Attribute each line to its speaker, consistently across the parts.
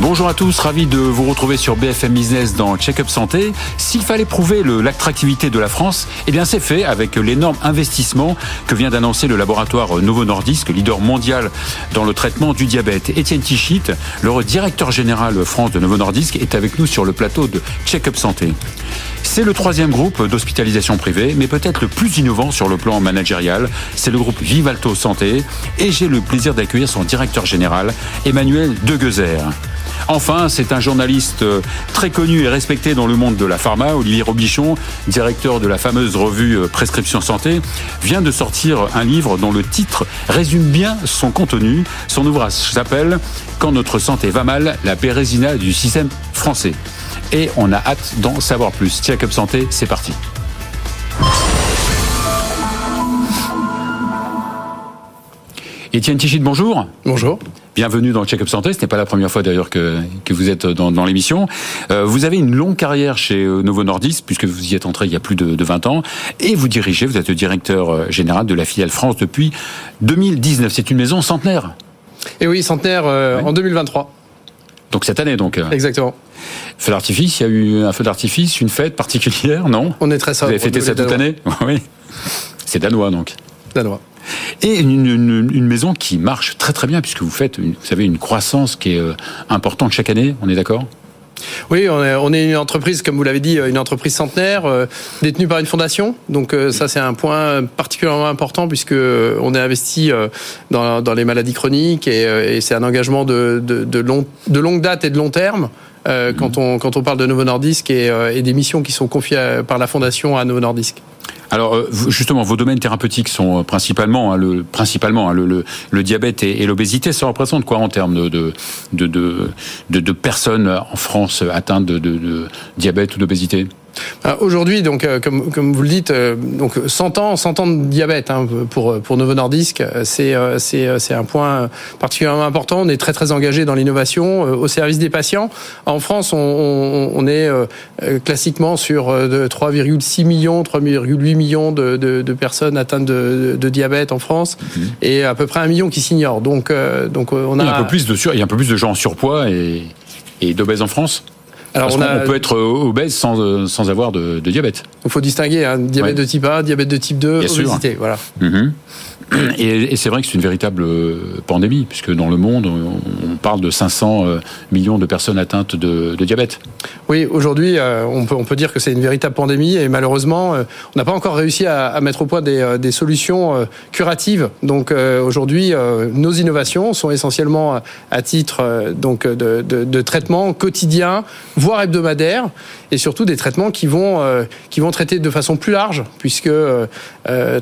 Speaker 1: Bonjour à tous, ravi de vous retrouver sur BFM Business dans Check-up Santé. S'il fallait prouver l'attractivité de la France, eh bien c'est fait avec l'énorme investissement que vient d'annoncer le laboratoire Novo Nordisk, leader mondial dans le traitement du diabète. Étienne Tichit, le directeur général France de Novo Nordisk, est avec nous sur le plateau de Check-up Santé. C'est le troisième groupe d'hospitalisation privée, mais peut-être le plus innovant sur le plan managérial. C'est le groupe Vivalto Santé et j'ai le plaisir d'accueillir son directeur général, Emmanuel Deguezer. Enfin, c'est un journaliste euh, très connu et respecté dans le monde de la pharma, Olivier Robichon, directeur de la fameuse revue euh, Prescription Santé, vient de sortir un livre dont le titre résume bien son contenu. Son ouvrage s'appelle Quand notre santé va mal, la bérésina du système français. Et on a hâte d'en savoir plus. Check-up santé, c'est parti. Étienne Tichit, bonjour.
Speaker 2: Bonjour.
Speaker 1: Bienvenue dans le Check-up Santé. Ce n'est pas la première fois d'ailleurs que, que vous êtes dans, dans l'émission. Euh, vous avez une longue carrière chez euh, Novo Nordisk, puisque vous y êtes entré il y a plus de, de 20 ans. Et vous dirigez, vous êtes le directeur euh, général de la filiale France depuis 2019. C'est une maison centenaire.
Speaker 2: Et oui, centenaire euh, en 2023.
Speaker 1: Donc cette année, donc.
Speaker 2: Exactement.
Speaker 1: Feu d'artifice, il y a eu un feu d'artifice, une fête particulière, non?
Speaker 2: On est très sobre.
Speaker 1: Vous avez fêté ça toute l'année? Oui. C'est danois donc.
Speaker 2: Danois.
Speaker 1: Et une, une, une, maison qui marche très très bien puisque vous faites, une, vous avez une croissance qui est euh, importante chaque année. On est d'accord?
Speaker 2: Oui, on est, une entreprise, comme vous l'avez dit, une entreprise centenaire, euh, détenue par une fondation. Donc euh, ça, c'est un point particulièrement important puisque on est investi dans, dans, les maladies chroniques et, et c'est un engagement de, de, de, long, de longue date et de long terme. Euh, mmh. quand, on, quand on parle de Novo Nordisk et, et des missions qui sont confiées par la fondation à Novo Nordisk.
Speaker 1: Alors justement, vos domaines thérapeutiques sont principalement, hein, hein, le, le, diabète et, l'obésité. Ça représente quoi en termes de, personnes en France atteintes de diabète ou d'obésité?
Speaker 2: Aujourd'hui, donc, euh, comme, comme vous le dites, euh, donc 100 ans, 100 ans de diabète hein, pour pour Novo Nordisk, c'est c'est c'est un point particulièrement important. On est très très engagé dans l'innovation au service des patients. En France, on, on, on est classiquement sur 3,6 millions, 3,8 millions de, de, de, personnes atteintes de, de, diabète en France mmh. et à peu près un million qui s'ignorent. Donc donc on a
Speaker 1: il y a un peu plus de sur, il y a un peu plus de gens en surpoids et et d'obèses en France? Alors Parce on, a... on, peut être obèse sans, sans avoir de, de diabète.
Speaker 2: Il faut distinguer hein, diabète ouais. de type 1, diabète de type 2,
Speaker 1: Bien
Speaker 2: obésité.
Speaker 1: Sûr.
Speaker 2: Voilà.
Speaker 1: Mm -hmm. Et, et c'est vrai que c'est une véritable pandémie, puisque dans le monde, on, on parle de 500 millions de personnes atteintes de, de diabète.
Speaker 2: Oui, aujourd'hui, euh, on, peut, on peut dire que c'est une véritable pandémie, et malheureusement, euh, on n'a pas encore réussi à, à, mettre au point des, euh, des solutions curatives. Donc aujourd'hui, nos innovations sont essentiellement à titre donc de, de, de traitement quotidien, voire hebdomadaire, et surtout des traitements qui vont, qui vont traiter de façon plus large, puisque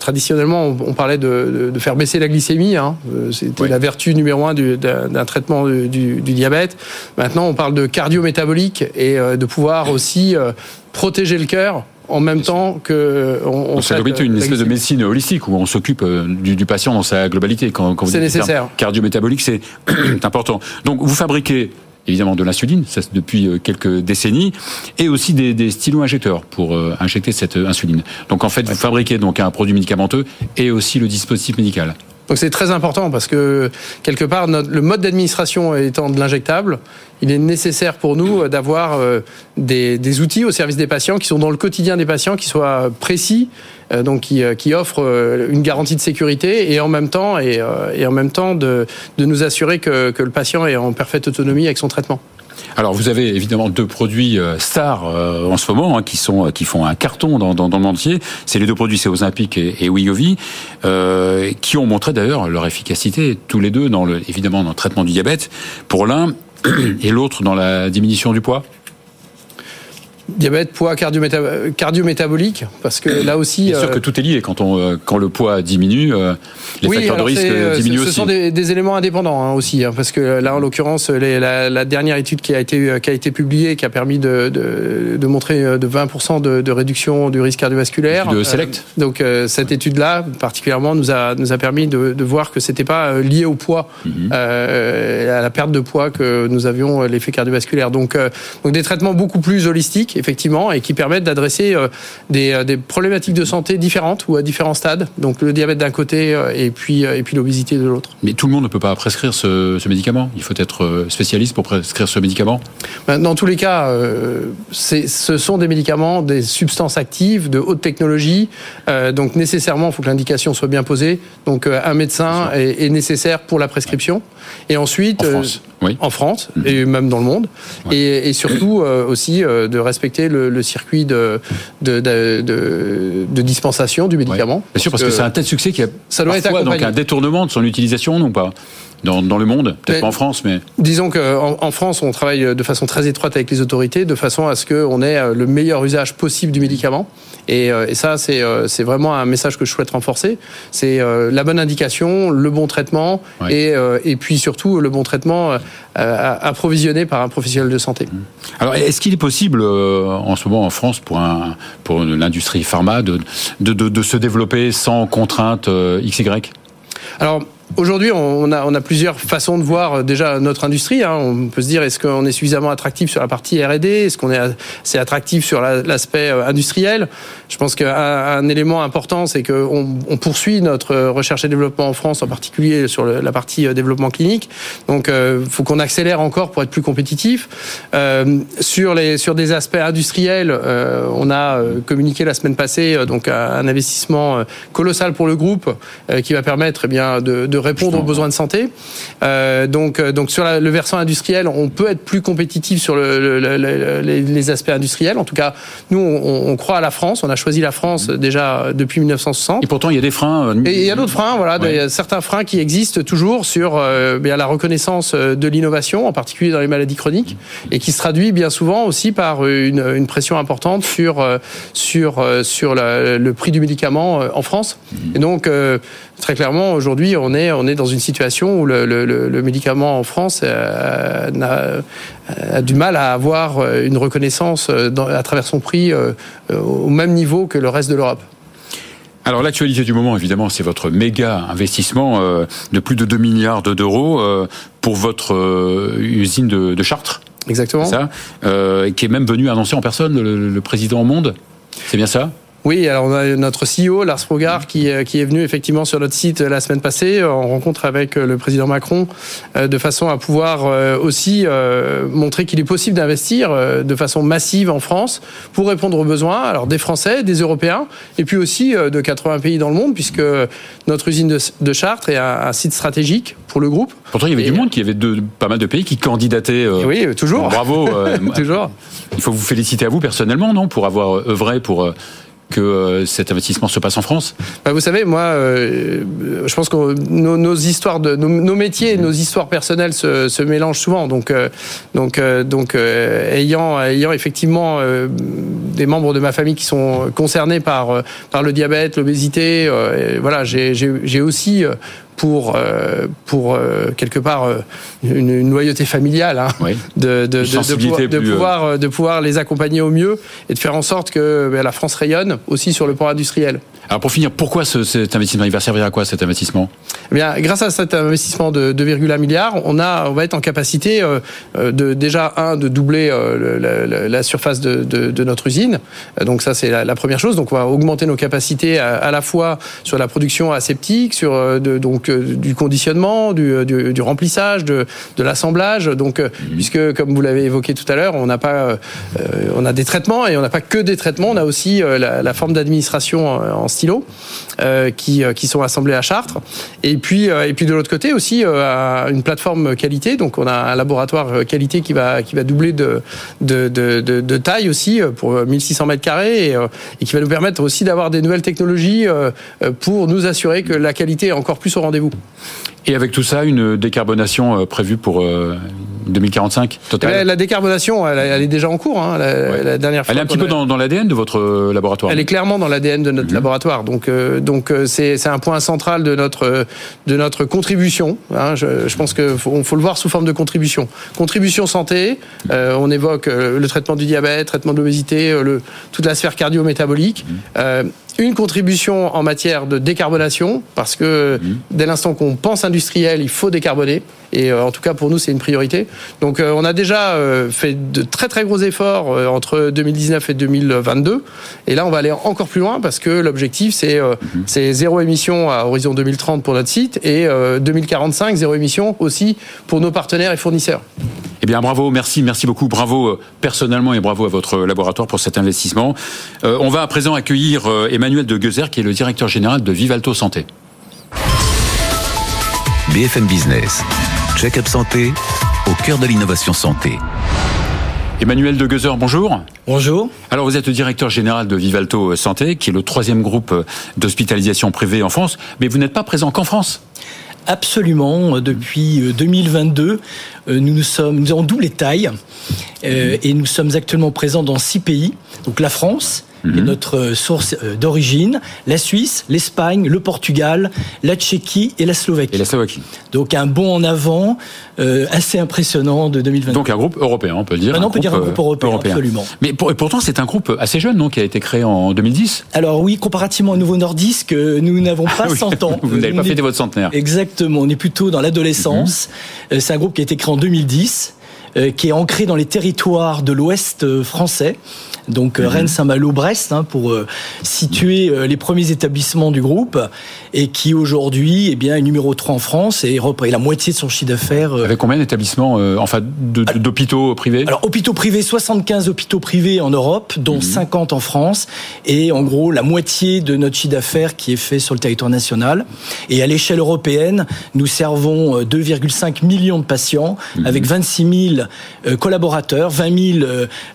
Speaker 2: traditionnellement, on, on parlait de, de, faire baisser la glycémie. Hein. C'était oui. la vertu numéro un d'un traitement du, du, du, diabète. Maintenant, on parle de cardio-métabolique et de pouvoir aussi euh, protéger le cœur en même temps que on,
Speaker 1: on c'est une espèce de médecine holistique où on s'occupe du, du, patient dans sa globalité. Quand, quand
Speaker 2: c'est nécessaire.
Speaker 1: Cardio-métabolique, c'est important. Donc, vous fabriquez évidemment de l'insuline, ça depuis quelques décennies, et aussi des, des stylos injecteurs pour euh, injecter cette insuline. Donc en fait, vous fabriquez donc un produit médicamenteux et aussi le dispositif médical.
Speaker 2: Donc c'est très important parce que quelque part le mode d'administration étant de l'injectable, il est nécessaire pour nous d'avoir euh, des, outils au service des patients qui sont dans le quotidien des patients, qui soient précis, euh, donc qui, offrent euh, une garantie de sécurité et en même temps de nous assurer que, que le patient est en parfaite autonomie avec son traitement.
Speaker 1: Alors vous avez évidemment deux produits stars euh, en ce moment hein, qui sont qui font un carton dans, dans, dans le monde. C'est les deux produits, c'est Ozempic et, et Wegovy, euh, qui ont montré d'ailleurs leur efficacité tous les deux dans le évidemment dans le traitement du diabète pour l'un et l'autre dans la diminution du poids.
Speaker 2: Diabète, poids, cardio-métabolique, parce que là aussi.
Speaker 1: Bien sûr que tout est lié. Quand, on, quand le poids diminue, les
Speaker 2: oui,
Speaker 1: facteurs de risque diminuent
Speaker 2: ce
Speaker 1: aussi.
Speaker 2: Ce sont des, des, éléments indépendants hein, aussi, hein, parce que là, en l'occurrence, la, la, dernière étude qui a été, qui a été publiée, qui a permis de, de, de montrer de 20% de, de, réduction du risque cardiovasculaire.
Speaker 1: De Select.
Speaker 2: Euh, donc cette étude-là, particulièrement, nous a, nous a permis de, de voir que c'était pas lié au poids, mm -hmm. euh, à la perte de poids que nous avions l'effet cardiovasculaire. Donc, donc des traitements beaucoup plus holistiques effectivement, et qui permettent d'adresser des, des, problématiques de santé différentes ou à différents stades. Donc le diabète d'un côté et puis, et puis l'obésité de l'autre.
Speaker 1: Mais tout le monde ne peut pas prescrire ce, ce médicament. Il faut être spécialiste pour prescrire ce médicament.
Speaker 2: Ben, dans tous les cas, ce sont des médicaments, des substances actives de haute technologie. donc nécessairement, il faut que l'indication soit bien posée. Donc un médecin est, est nécessaire pour la prescription. Et ensuite,
Speaker 1: en France,
Speaker 2: oui. en France mm-hmm. et même dans le monde. Et, et, surtout aussi de respecter le, le circuit de de, de, de, de, dispensation du médicament.
Speaker 1: Bien sûr, parce que, que c'est un tel succès qu'il y a ça doit parfois, être donc un détournement de son utilisation, non pas? Dans, dans, le monde, peut-être pas en France, mais
Speaker 2: disons qu'en en France, on travaille de façon très étroite avec les autorités, de façon à ce qu'on ait le meilleur usage possible du médicament. Et, et ça, c'est c'est vraiment un message que je souhaite renforcer. C'est la bonne indication, le bon traitement, ouais. et, et puis surtout le bon traitement approvisionné par un professionnel de santé.
Speaker 1: Alors, est-ce qu'il est possible en ce moment en France pour un pour l'industrie pharma de de, de de se développer sans contrainte XY
Speaker 2: Alors Aujourd'hui, on a, plusieurs façons de voir euh, déjà notre industrie. Hein. On peut se dire est-ce qu'on est suffisamment attractif sur la partie R&D Est-ce qu'on est assez attractif sur l'aspect euh, industriel? Je pense qu'un un élément important, c'est qu'on on poursuit notre recherche et développement en France, en particulier sur la partie euh, développement clinique. Donc, il euh, faut qu'on accélère encore pour être plus compétitif. Euh, sur les sur des aspects industriels, euh, on a communiqué la semaine passée donc un investissement colossal pour le groupe qui va permettre eh bien de, de répondre aux besoins de santé. Euh, donc, donc sur la, le versant industriel, on peut être plus compétitif sur le, le, les, les, aspects industriels. En tout cas, nous, on, on, croit à la France. On a choisi la France déjà depuis 1960.
Speaker 1: Et pourtant, il y a des freins.
Speaker 2: Et il y a d'autres freins. Voilà, ouais. des, certains freins qui existent toujours sur euh, bien la reconnaissance de l'innovation, en particulier dans les maladies chroniques, et qui se traduit bien souvent aussi par une, une pression importante sur sur sur la, le prix du médicament en France. Et donc, euh, très clairement, aujourd'hui, on est on est dans une situation où le, le, le médicament en France euh, a, a, du mal à avoir une reconnaissance dans, à travers son prix euh, au même niveau que le reste de l'Europe.
Speaker 1: Alors l'actualité du moment, évidemment, c'est votre méga investissement euh, de plus de 2 milliards d'euros euh, pour votre euh, usine de, de, Chartres.
Speaker 2: Exactement.
Speaker 1: Ça, qui est même venu annoncer en personne le, le président au monde. C'est bien ça?
Speaker 2: Oui, alors on a notre CEO, Lars Fogard, qui, qui est venu effectivement sur notre site la semaine passée en rencontre avec le président Macron, de façon à pouvoir aussi montrer qu'il est possible d'investir de façon massive en France pour répondre aux besoins alors des Français, des Européens, et puis aussi de 80 pays dans le monde, puisque notre usine de, de Chartres est un, un, site stratégique pour le groupe.
Speaker 1: Pourtant, il y avait et du monde, il y avait de, pas mal de pays qui candidataient.
Speaker 2: Euh, oui, toujours.
Speaker 1: Bon, bravo. Euh,
Speaker 2: toujours.
Speaker 1: Il faut vous féliciter à vous personnellement, non, pour avoir œuvré pour que euh, cet investissement se passe en France?
Speaker 2: Bah, Vous savez, moi, euh, je pense que nos, histoires, de, nos, métiers, nos histoires personnelles se, mélangent souvent. Donc, euh, donc, donc ayant, ayant effectivement des membres de ma famille qui sont concernés par, par le diabète, l'obésité, voilà, j'ai aussi pour, euh, pour euh, quelque part euh, une, une, loyauté familiale, hein,
Speaker 1: oui.
Speaker 2: de, de, de, de, pouvoir, de, pouvoir, de pouvoir les accompagner au mieux et de faire en sorte que ben, la France rayonne aussi sur le plan industriel.
Speaker 1: Alors pour finir, pourquoi ce, cet investissement? Il va servir à quoi cet investissement?
Speaker 2: Eh bien, grâce à cet investissement de 2,1 milliards, on a, on va être en capacité euh, de déjà un de doubler euh, la, la, surface de, notre usine. Donc ça c'est la, la, première chose. Donc on va augmenter nos capacités à, à la fois sur la production aseptique, sur donc du conditionnement, du, du, du remplissage, de, de l'assemblage. Donc mmh. puisque comme vous l'avez évoqué tout à l'heure, on n'a pas, euh, on a des traitements et on n'a pas que des traitements. On a aussi la, la forme d'administration en stylo euh, qui, qui sont assemblés à Chartres. Et puis, euh, et puis de l'autre côté aussi, euh, une plateforme qualité. Donc on a un laboratoire qualité qui va, qui va doubler de, de, de, de, de taille aussi pour 1600 mètres carrés et, et, qui va nous permettre aussi d'avoir des nouvelles technologies pour nous assurer que la qualité est encore plus au rendez-vous.
Speaker 1: Et avec tout ça, une décarbonation prévue pour 2045 total
Speaker 2: la, la décarbonation, elle, elle, est déjà en cours. Hein, la, ouais. la, dernière
Speaker 1: fois. Elle est un petit peu dans, dans l'ADN de votre laboratoire.
Speaker 2: Elle est clairement dans l'ADN de notre mmh. laboratoire. Donc, euh, donc c'est un point central de notre de notre contribution. Hein, je, je, pense qu'il faut, faut, le voir sous forme de contribution. Contribution santé. Euh, on évoque le traitement du diabète, traitement de l'obésité, toute la sphère cardio-métabolique. Mmh. Une contribution en matière de décarbonation, parce que mmh. dès l'instant qu'on pense industriel, il faut décarboner. Et euh, en tout cas, pour nous, c'est une priorité. Donc, euh, on a déjà euh, fait de très très gros efforts entre 2019 et 2022. Et là, on va aller encore plus loin parce que l'objectif, c'est mmh. zéro émission à horizon 2030 pour notre site et 2045, zéro émission aussi pour nos partenaires et fournisseurs.
Speaker 1: Eh bien, bravo, merci, merci beaucoup, bravo personnellement et bravo à votre laboratoire pour cet investissement. on va à présent accueillir Emmanuel de Guezer, qui est le directeur général de Vivalto Santé.
Speaker 3: BFM Business, check-up santé, au cœur de l'innovation santé.
Speaker 1: Emmanuel de Guezer, bonjour.
Speaker 4: Bonjour.
Speaker 1: Alors vous êtes le directeur général de Vivalto Santé, qui est le troisième groupe d'hospitalisation privée en France, mais vous n'êtes pas présent qu'en France.
Speaker 4: Absolument. Depuis 2022, euh, nous, nous, sommes, nous avons doublé taille euh, et nous sommes actuellement présents dans six pays. Donc la France, Mhm. notre source euh, d'origine, la Suisse, l'Espagne, le Portugal, la Tchéquie et la Slovaquie.
Speaker 1: Et la Slovaquie.
Speaker 4: Donc un bond en avant euh, assez impressionnant de 2020.
Speaker 1: Donc un groupe européen, on peut dire.
Speaker 4: Maintenant, on peut dire un groupe européen, européen. absolument.
Speaker 1: Mais pour, pourtant, c'est un groupe assez jeune, non, qui a été créé en 2010
Speaker 4: Alors oui, comparativement au Nouveau Nordisk, euh, nous n'avons pas 100 ans.
Speaker 1: Vous n'avez pas fêté votre centenaire.
Speaker 4: Exactement, on est plutôt dans l'adolescence. Mhm. C'est un groupe qui a été créé en 2010, qui est ancré dans les territoires de l'Ouest français donc euh, Rennes, Saint-Malo, Brest, hein, pour euh, situer euh, les premiers établissements du groupe, et qui aujourd'hui eh bien, est numéro 3 en France et repris la moitié de son chiffre d'affaires.
Speaker 1: Avec combien d'établissements, enfin d'hôpitaux privés?
Speaker 4: Alors hôpitaux privés, 75 hôpitaux privés en Europe, dont 50 mhm. en France, et en gros la moitié de notre chiffre d'affaires qui est fait sur le territoire national. Et à l'échelle européenne, nous servons 2,5 millions de patients, mhm. avec 26 000 collaborateurs, 20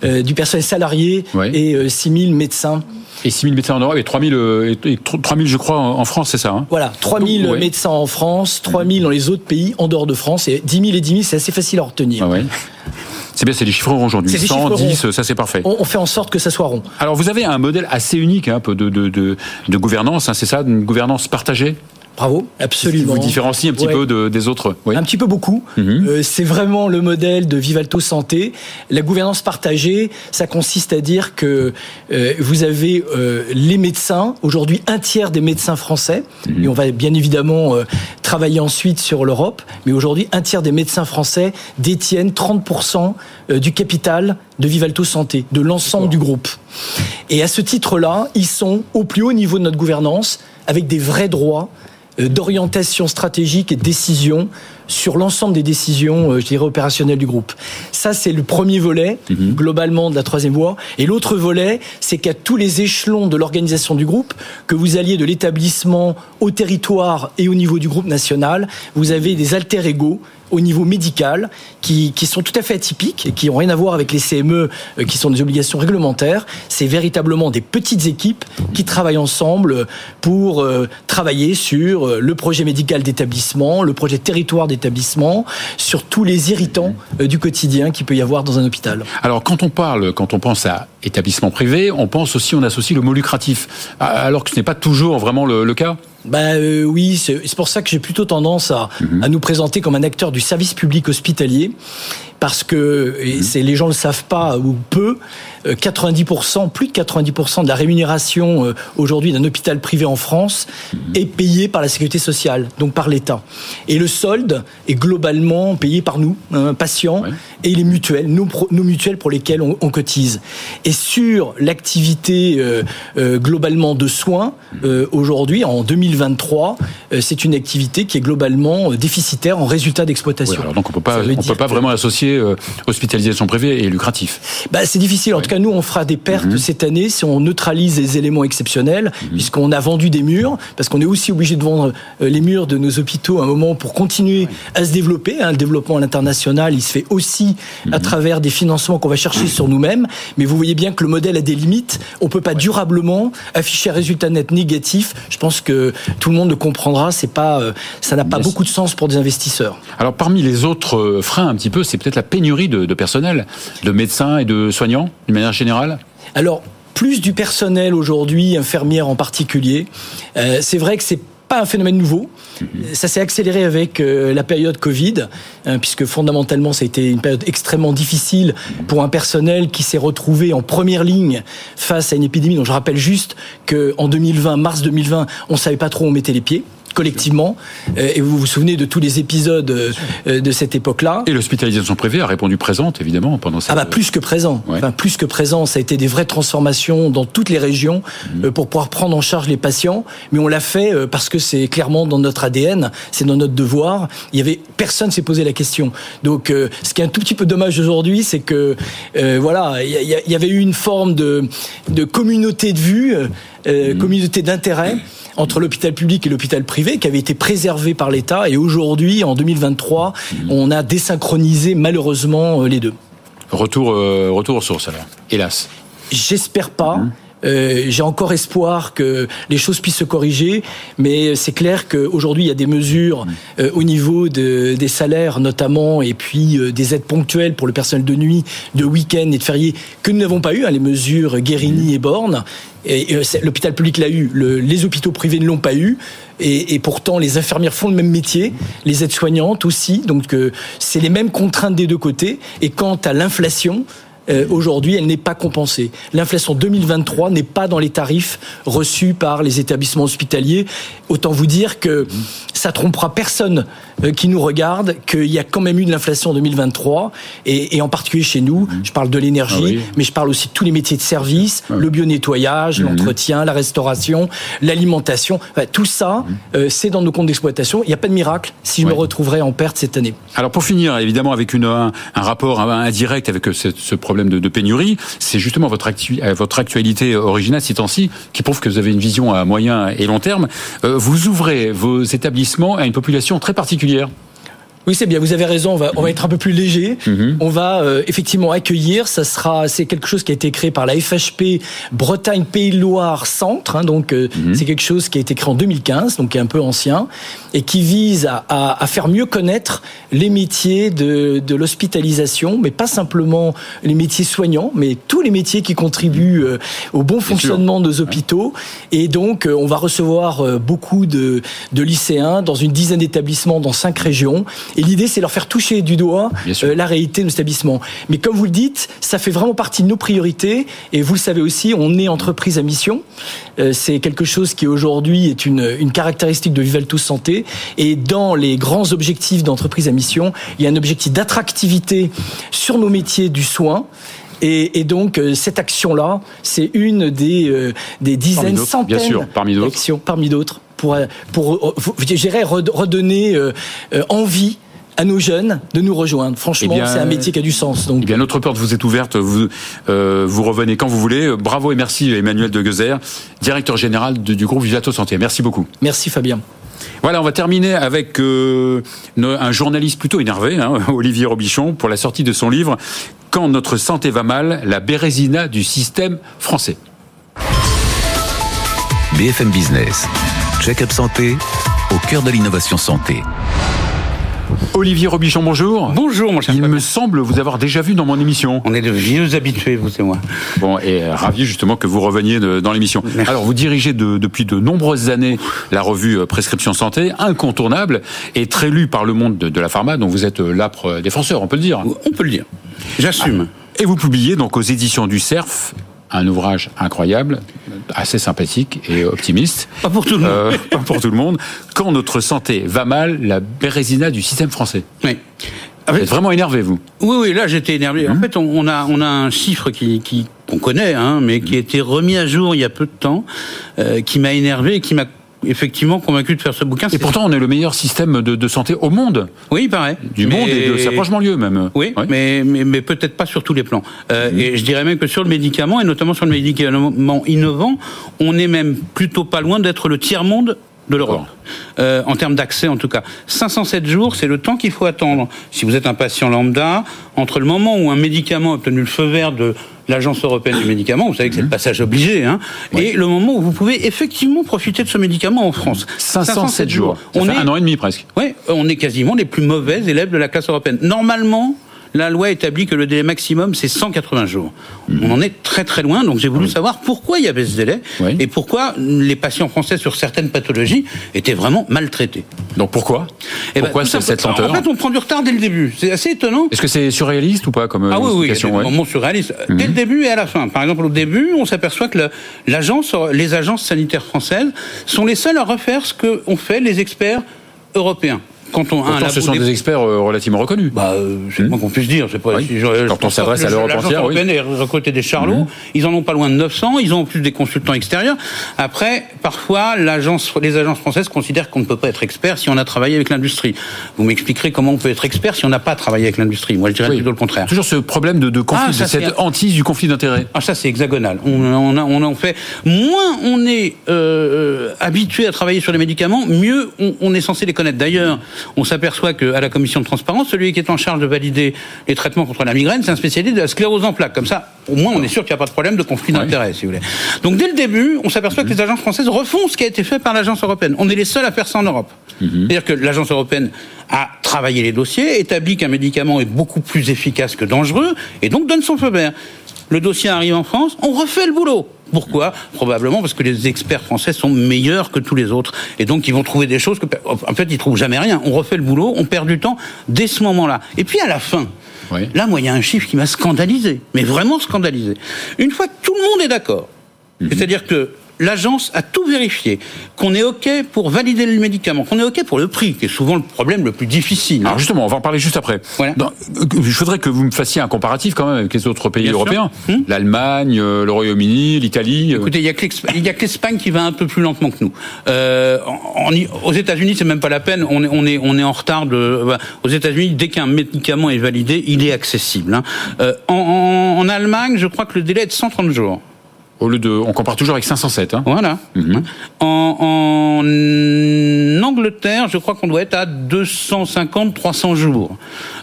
Speaker 4: 000 du personnel salarié et 6 euh, 000 médecins.
Speaker 1: Et 6 000 médecins en Europe et 3 000, euh, je crois, en France, c'est ça hein?
Speaker 4: Voilà, 3 000 médecins en France, 3 000 dans les autres pays en dehors de France, et 10 000 et 10 000, c'est assez facile à retenir.
Speaker 1: Ah c'est bien, c'est des chiffres ronds aujourd'hui. 110, ça c'est parfait.
Speaker 4: On, fait en sorte que ça soit rond.
Speaker 1: Alors vous avez un modèle assez unique, hein, un peu de, de, de gouvernance, hein, c'est ça, une gouvernance partagée?
Speaker 4: Bravo, absolument.
Speaker 1: Qui vous différencie un petit peu des autres
Speaker 4: Un petit peu beaucoup. Mhm. Euh, c'est vraiment le modèle de Vivalto Santé. La gouvernance partagée, ça consiste à dire que euh, vous avez euh, les médecins, aujourd'hui un tiers des médecins français, mhm. et on va bien évidemment travailler ensuite sur l'Europe, mais aujourd'hui un tiers des médecins français détiennent 30% du capital de Vivalto Santé, de l'ensemble du groupe. Et à ce titre-là, ils sont au plus haut niveau de notre gouvernance, avec des vrais droits euh, d'orientation stratégique et de décision sur l'ensemble des décisions, euh, je dirais, opérationnelles du groupe. Ça, c'est le premier volet, mhm. globalement, de la troisième voie. Et l'autre volet, c'est qu'à tous les échelons de l'organisation du groupe, que vous alliez de l'établissement au territoire et au niveau du groupe national, vous avez des alter-égaux au niveau médical qui, sont tout à fait atypiques et qui n'ont rien à voir avec les CME euh, qui sont des obligations réglementaires. C'est véritablement des petites équipes qui travaillent ensemble pour euh, travailler sur euh, le projet médical d'établissement, le projet territoire d'établissement, sur tous les irritants du quotidien qu'il peut y avoir dans un hôpital.
Speaker 1: Alors quand on parle, quand on pense à établissement privé, on pense aussi, on associe le mot lucratif, alors que ce n'est pas toujours vraiment le cas?
Speaker 4: Bah euh, oui, c'est pour ça que j'ai plutôt tendance à, mhm. à, nous présenter comme un acteur du service public hospitalier, parce que c'est les gens le savent pas ou peu, 90%, euh, plus de 90% de la rémunération euh, aujourd'hui d'un hôpital privé en France mhm. est payée par la sécurité sociale, donc par l'État. Et le solde est globalement payé par nous, hein, patients, et les mutuelles, nos, nos, mutuelles pour lesquelles on, on cotise. Et sur l'activité euh, globalement de soins, aujourd'hui, en 2023, c'est une activité qui est globalement déficitaire en résultat d'exploitation.
Speaker 1: donc on peut pas, on peut pas vraiment associer hospitalisation privée et lucratif.
Speaker 4: Bah, c'est difficile. En tout cas, nous, on fera des pertes mhm. cette année si on neutralise les éléments exceptionnels, mhm. puisqu'on a vendu des murs, parce qu'on est aussi obligé de vendre euh, les murs de nos hôpitaux à un moment pour continuer à se développer. Hein. Le développement à l'international, il se fait aussi à mhm. travers des financements qu'on va chercher sur nous-mêmes. Mais vous voyez bien que le modèle a des limites. On peut pas durablement afficher un résultat net négatif. Je pense que tout le monde le comprendra. C'est pas, euh, ça n'a pas beaucoup de sens pour des investisseurs.
Speaker 1: Alors, parmi les autres euh, freins, un petit peu, c'est peut-être la pénurie de, de personnel, de médecins et de soignants manière générale
Speaker 4: Alors, plus du personnel aujourd'hui, infirmière en particulier. Euh, c'est vrai que c'est pas un phénomène nouveau. Ça s'est accéléré avec euh, la période Covid, hein, puisque fondamentalement, ça a été une période extrêmement difficile pour un personnel qui s'est retrouvé en première ligne face à une épidémie. Donc je rappelle juste qu'en 2020, mars 2020, on savait pas trop où on mettait les pieds collectivement. Euh, et vous vous souvenez de tous les épisodes euh, de cette époque-là.
Speaker 1: Et l'hospitalisation privée a répondu présente, évidemment, pendant cette...
Speaker 4: Ah bah plus que présent. Enfin, plus que présent, ça a été des vraies transformations dans toutes les régions mmh. euh, pour pouvoir prendre en charge les patients. Mais on l'a fait parce que c'est clairement dans notre ADN, c'est dans notre devoir. Il y avait personne s'est posé la question. Donc, ce qui est un tout petit peu dommage aujourd'hui, c'est que voilà, il y, y, avait eu une forme de, de communauté de vue, mmh. communauté d'intérêt entre l'hôpital public et l'hôpital privé qui avait été préservé par l'État. Et aujourd'hui, en 2023, on a désynchronisé malheureusement euh, les deux.
Speaker 1: Retour, euh, retour aux sources alors, hélas.
Speaker 4: J'espère pas. Mmh. Euh, j'ai encore espoir que les choses puissent se corriger, mais c'est clair qu'aujourd'hui il y a des mesures mmh. euh, au niveau de, des salaires notamment, et puis euh, des aides ponctuelles pour le personnel de nuit, de week-end et de fériés que nous n'avons pas eu, hein, les mesures Guérini mmh. et Borne. Et, l'hôpital public l'a eu, le, les hôpitaux privés ne l'ont pas eu. Et, et, pourtant, les infirmières font le même métier, les aides-soignantes aussi. Donc, c'est les mêmes contraintes des deux côtés. Et quant à l'inflation, euh, aujourd'hui, elle n'est pas compensée. L'inflation 2023 n'est pas dans les tarifs reçus par les établissements hospitaliers. Autant vous dire que ça trompera personne qui nous regarde qu'il y a quand même eu de l'inflation en 2023 et, et, en particulier chez nous. Je parle de l'énergie, ah mais je parle aussi de tous les métiers de service, ah le bio-nettoyage, mhm. l'entretien, la restauration, l'alimentation. tout ça, mhm. euh, c'est dans nos comptes d'exploitation. Il n'y a pas de miracle si je me retrouverais en perte cette année.
Speaker 1: Alors pour finir, évidemment, avec une, un, rapport indirect avec ce, ce problème de, de pénurie, c'est justement votre, actu, euh, votre actualité originale ces temps-ci qui prouve que vous avez une vision à moyen et long terme. vous ouvrez vos établissements à une population très particulière. particulière.
Speaker 4: Oui, c'est bien. Vous avez raison. On va, on va être un peu plus léger. Mhm. On va euh, effectivement accueillir. Ça sera, c'est quelque chose qui a été créé par la FHP Bretagne Pays Loire Centre. Hein, donc euh, mhm. c'est quelque chose qui a été créé en 2015, donc qui est un peu ancien et qui vise à, à, à faire mieux connaître les métiers de, de l'hospitalisation, mais pas simplement les métiers soignants, mais tous les métiers qui contribuent euh, au bon fonctionnement de nos hôpitaux. Et donc on va recevoir beaucoup de, de lycéens dans une dizaine d'établissements dans cinq régions et l'idée, c'est leur faire toucher du doigt euh, la réalité de nos établissements. Mais comme vous le dites, ça fait vraiment partie de nos priorités. Et vous le savez aussi, on est entreprise à mission. Euh, c'est quelque chose qui aujourd'hui est une, une caractéristique de Vivalto Santé. Et dans les grands objectifs d'entreprise à mission, il y a un objectif d'attractivité sur nos métiers du soin. Et, et, donc euh, cette action-là, c'est une des, des dizaines, centaines d'actions, parmi d'autres, pour, pour, redonner envie à nos jeunes de nous rejoindre. Franchement, eh c'est un métier qui a du sens.
Speaker 1: Donc, eh bien, notre porte vous est ouverte. Vous, euh, vous revenez quand vous voulez. Bravo et merci Emmanuel de Gezer, directeur général du groupe Vivato Santé. Merci beaucoup.
Speaker 4: Merci Fabien.
Speaker 1: Voilà, on va terminer avec euh, un journaliste plutôt énervé, hein, Olivier Robichon, pour la sortie de son livre Quand notre santé va mal, la bérésina du système français.
Speaker 3: BFM Business, check-up santé, au cœur de l'innovation santé.
Speaker 1: Olivier Robichon, bonjour.
Speaker 5: Bonjour, mon cher.
Speaker 1: Il me semble vous avoir déjà vu dans mon émission.
Speaker 5: On est de vieux habitués, vous et moi.
Speaker 1: Bon, et euh, ravi justement que vous reveniez dans l'émission. Alors, vous dirigez depuis de nombreuses années la revue euh, Prescription Santé, incontournable et très lue par le monde de, la pharma, dont vous êtes euh, l'âpre défenseur, on peut le dire.
Speaker 5: On peut le dire. J'assume.
Speaker 1: Et vous publiez donc aux éditions du CERF un ouvrage incroyable, assez sympathique et optimiste.
Speaker 5: Pas pour tout le monde. Euh,
Speaker 1: pas pour tout le monde. Quand notre santé va mal, la bérésina du système français.
Speaker 5: Oui.
Speaker 1: Vous êtes vraiment énervé, vous
Speaker 5: Oui, oui, là j'étais énervé. En mhm. fait, on, a, on a un chiffre qui, qu'on connaît, hein, mais qui a été remis à jour il y a peu de temps, euh, qui m'a énervé et qui m'a effectivement convaincu de faire ce bouquin.
Speaker 1: Et pourtant, on est le meilleur système de, santé au monde.
Speaker 5: Oui, il paraît.
Speaker 1: Du monde et de sa proche lieu même.
Speaker 5: Oui, mais, mais, peut-être pas sur tous les plans. Euh, mhm. Et je dirais même que sur le médicament, et notamment sur le médicament innovant, on est même plutôt pas loin d'être le tiers-monde de l'Europe, euh, en termes d'accès en tout cas. 507 jours, c'est le temps qu'il faut attendre. Si vous êtes un patient lambda, entre le moment où un médicament a obtenu le feu vert de l'Agence européenne du médicament, vous savez que c'est le passage obligé, hein, et le moment où vous pouvez effectivement profiter de ce médicament en France.
Speaker 1: 507, jours. on est un an et demi presque.
Speaker 5: Oui, on est quasiment les plus mauvais élèves de la classe européenne. Normalement, la loi établit que le délai maximum, c'est 180 jours. On en est très très loin, donc j'ai voulu savoir pourquoi il y avait ce délai
Speaker 1: Oui.
Speaker 5: et pourquoi les patients français sur certaines pathologies étaient vraiment maltraités.
Speaker 1: Donc pourquoi
Speaker 5: Eh ben,
Speaker 1: Pourquoi cette, lenteur
Speaker 5: En fait, on prend du retard dès le début. C'est assez étonnant.
Speaker 1: Est-ce que c'est surréaliste ou pas comme euh,
Speaker 5: Ah oui, oui,
Speaker 1: explication, ouais
Speaker 5: moments surréalistes. Dès le début et à la fin. Par exemple, au début, on s'aperçoit que l'agence, les agences sanitaires françaises sont les seules à refaire ce qu'ont fait les experts européens. Quand on a un
Speaker 1: ce sont
Speaker 5: des-
Speaker 1: experts euh, relativement reconnus.
Speaker 5: bah, euh, c'est le moins qu'on puisse dire. C'est pas,
Speaker 1: Oui.
Speaker 5: si je-
Speaker 1: Quand
Speaker 5: je
Speaker 1: on s'adresse à l'Europe entière, oui.
Speaker 5: Ait recruté des charlots. Ils en ont pas loin de 900. Ils ont en plus des consultants extérieurs. Après, parfois, l'agence, les agences françaises considèrent qu'on ne peut pas être expert si on a travaillé avec l'industrie. Vous m'expliquerez comment on peut être expert si on n'a pas travaillé avec l'industrie. Moi, je dirais
Speaker 1: Oui.
Speaker 5: plutôt le contraire.
Speaker 1: Toujours ce problème de, de conflit,
Speaker 5: Ah, ça,
Speaker 1: de cette hantise du conflit d'intérêts.
Speaker 5: Ah, ça, c'est hexagonal. On, on, a, on en fait. Moins on est euh, habitué à travailler sur les médicaments, mieux on, on est censé les connaître. D'ailleurs, on s'aperçoit qu'à la commission de transparence, celui qui est en charge de valider les traitements contre la migraine, c'est un spécialiste de la sclérose en plaques. Comme ça, au moins, on est sûr qu'il n'y a pas de problème de conflit
Speaker 1: Ouais.
Speaker 5: d'intérêt, si vous voulez. Donc, dès le début, on s'aperçoit que les agences françaises refont ce qui a été fait par l'agence européenne. On est les seuls à faire ça en Europe. C'est-à-dire que l'agence européenne a travaillé les dossiers, établi qu'un médicament est beaucoup plus efficace que dangereux, et donc donne son feu vert. Le dossier arrive en France, on refait le boulot. Pourquoi? Probablement parce que les experts français sont meilleurs que tous les autres. Et donc, ils vont trouver des choses que, en fait, ils trouvent jamais rien. On refait le boulot, on perd du temps dès ce moment-là. Et puis, à la fin,
Speaker 1: Oui.
Speaker 5: là, moi, il y a un chiffre qui m'a scandalisé. Mais vraiment scandalisé. Une fois que tout le monde est d'accord, c'est-à-dire que l'agence a tout vérifié, qu'on est OK pour valider le médicament, qu'on est OK pour le prix, qui est souvent le problème le plus difficile. hein.
Speaker 1: Alors justement, on va en parler juste après.
Speaker 5: Voilà.
Speaker 1: Dans- euh, je voudrais que vous me fassiez un comparatif quand même avec les autres pays
Speaker 5: Bien
Speaker 1: européens.
Speaker 5: Hmm.
Speaker 1: L'Allemagne, euh, le Royaume-Uni, l'Italie. euh,
Speaker 5: Écoutez, il y a que l'Espagne qui va un peu plus lentement que nous. Euh, aux États-Unis, c'est même pas la peine. On est, on est, on est en retard de. bah, aux États-Unis, dès qu'un médicament est validé, il est accessible. hein. Euh, en, en- en Allemagne, je crois que le délai est de 130 jours.
Speaker 1: Au lieu de, on compare toujours avec 507. Hein.
Speaker 5: Voilà. En, en Angleterre, je crois qu'on doit être à 250-300 jours.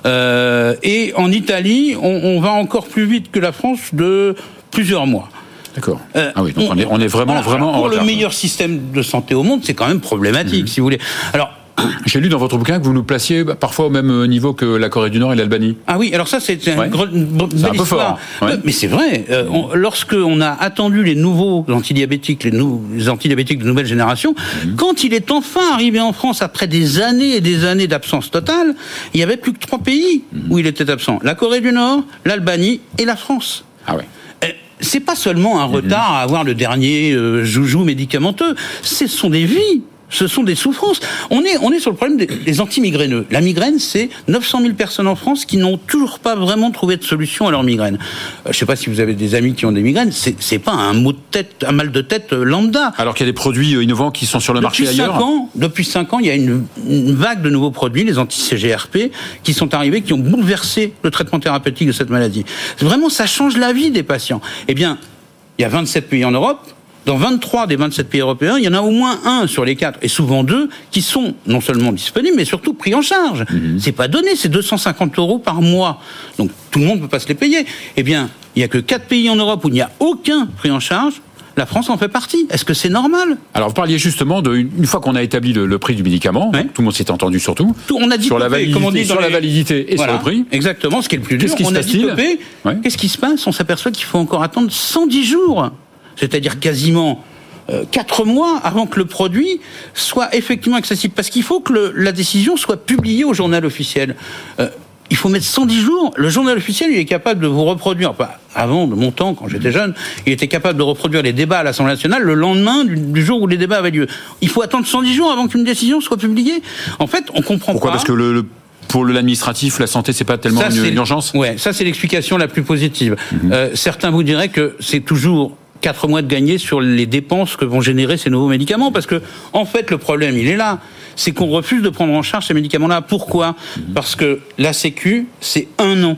Speaker 5: Euh, et en Italie, on, on va encore plus vite que la France de plusieurs mois.
Speaker 1: D'accord.
Speaker 5: Euh,
Speaker 1: ah oui, donc on, est, on est vraiment,
Speaker 5: voilà,
Speaker 1: vraiment
Speaker 5: alors,
Speaker 1: en
Speaker 5: pour le
Speaker 1: retard.
Speaker 5: meilleur système de santé au monde, c'est quand même problématique, si vous voulez. Alors.
Speaker 1: J'ai lu dans votre bouquin que vous nous placiez parfois au même euh, niveau que la Corée du Nord et l'Albanie.
Speaker 5: Ah oui, alors ça c'est une,
Speaker 1: Ouais.
Speaker 5: gro- une bo-
Speaker 1: C'est un peu fort, ouais.
Speaker 5: Mais c'est vrai. Euh, on- lorsque on a attendu les nouveaux antidiabétiques, les, nou- les antidiabétiques de nouvelle génération,
Speaker 1: Mhm.
Speaker 5: quand il est enfin arrivé en France après des années et des années d'absence totale, il y avait plus que trois pays
Speaker 1: Mhm.
Speaker 5: où il était absent la Corée du Nord, l'Albanie et la France.
Speaker 1: Ah ouais.
Speaker 5: Euh, C'est pas seulement un retard à avoir le dernier euh, joujou médicamenteux, ce sont des vies. Ce sont des souffrances. On est, on est sur le problème des, des antimigraineux. La migraine, c'est 900 000 personnes en France qui n'ont toujours pas vraiment trouvé de solution à leur migraine. Euh, je sais pas si vous avez des amis qui ont des migraines. C'est, c'est pas un mot de tête, un mal de tête euh, lambda.
Speaker 1: Alors qu'il y a des produits euh, innovants qui sont sur le marché
Speaker 5: Depuis
Speaker 1: ailleurs.
Speaker 5: cinq ans, depuis cinq ans, il y a une, une vague de nouveaux produits, les anti-CGRP, qui sont arrivés, qui ont bouleversé le traitement thérapeutique de cette maladie. Vraiment, ça change la vie des patients. Eh bien, il y a 27 pays en Europe. Dans 23 des 27 pays européens, il y en a au moins un sur les quatre, et souvent deux, qui sont non seulement disponibles, mais surtout pris en charge. C'est pas donné, c'est 250 euros par mois. Donc tout le monde ne peut pas se les payer. Eh bien, il y a que quatre pays en Europe où il n'y a aucun pris en charge. La France en fait partie. Est-ce que c'est normal?
Speaker 1: Alors vous parliez justement de une fois qu'on a établi le, le prix du médicament,
Speaker 5: Ouais.
Speaker 1: tout le monde s'est entendu surtout.
Speaker 5: Tout- on a dit
Speaker 1: sur la validité,
Speaker 5: comme on dit dans
Speaker 1: sur la validité et
Speaker 5: Voilà,
Speaker 1: sur le prix.
Speaker 5: Exactement, ce qui est le plus dur.
Speaker 1: Qu'est-ce qui se
Speaker 5: on
Speaker 1: passe-t-il?
Speaker 5: Qu'est-ce qui se passe? On s'aperçoit qu'il faut encore attendre 110 jours, c'est-à-dire quasiment 4 mois avant que le produit soit effectivement accessible. Parce qu'il faut que le- la décision soit publiée au journal officiel. Euh, il faut mettre 110 jours. Le journal officiel, il est capable de vous reproduire. Enfin, avant, de mon temps, quand j'étais jeune, il était capable de reproduire les débats à l'Assemblée nationale le lendemain du, du jour où les débats avaient lieu. Il faut attendre 110 jours avant qu'une décision soit publiée. En fait, on comprend
Speaker 1: Pourquoi
Speaker 5: pas.
Speaker 1: Parce que le, le- pour l'administratif, la santé, c'est pas tellement
Speaker 5: Ça,
Speaker 1: une,
Speaker 5: c'est-
Speaker 1: une urgence.
Speaker 5: Ouais, ça c'est l'explication la plus positive.
Speaker 1: Mhm.
Speaker 5: Euh, certains vous diraient que c'est toujours quatre mois de gagner sur les dépenses que vont générer ces nouveaux médicaments, parce que en fait le problème il est là, c'est qu'on refuse de prendre en charge ces médicaments-là. Pourquoi?
Speaker 1: Mhm.
Speaker 5: Parce que la Sécu c'est un an.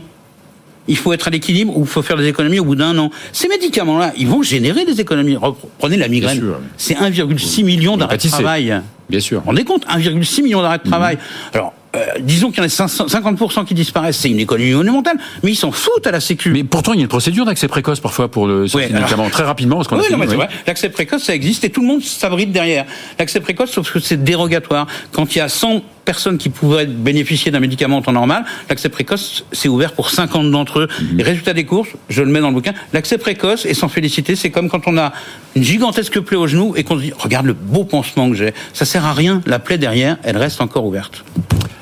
Speaker 5: Il faut être à l'équilibre ou il faut faire des économies au bout d'un an. Ces médicaments-là, ils vont générer des économies. Prenez la migraine, c'est 1,6 million d'arrêts de travail.
Speaker 1: Bien sûr.
Speaker 5: Vous rendez compte 1,6 million d'arrêts de travail. Alors, disons qu'il y en a 50% qui disparaissent, c'est une économie monumentale, mais ils s'en foutent à la sécu.
Speaker 1: Mais pourtant, il y a une procédure d'accès précoce parfois pour le
Speaker 5: Ouais,
Speaker 1: médicament, très rapidement. Parce qu'on
Speaker 5: Oui,
Speaker 1: oui.
Speaker 5: vrai. L'accès précoce, ça existe et tout le monde s'abrite derrière. L'accès précoce, sauf que c'est dérogatoire. Quand il y a 100 personnes qui pourraient bénéficier d'un médicament en temps normal, l'accès précoce, c'est ouvert pour 50 d'entre eux.
Speaker 1: Mhm.
Speaker 5: Les résultats des courses, je le mets dans le bouquin, l'accès précoce, et sans féliciter, c'est comme quand on a une gigantesque plaie au genou et qu'on se dit, regarde le beau pansement que j'ai. Ça sert à rien, la plaie derrière, elle reste encore ouverte.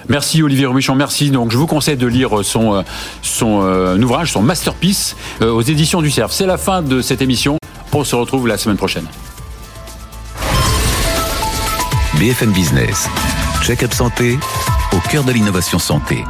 Speaker 1: Merci Olivier Robichon, merci. Donc je vous conseille de lire son, euh, son euh, ouvrage, son masterpiece euh, aux éditions du Cerf. C'est la fin de cette émission. On se retrouve la semaine prochaine.
Speaker 3: BFM Business. Check-up santé au cœur de l'innovation santé.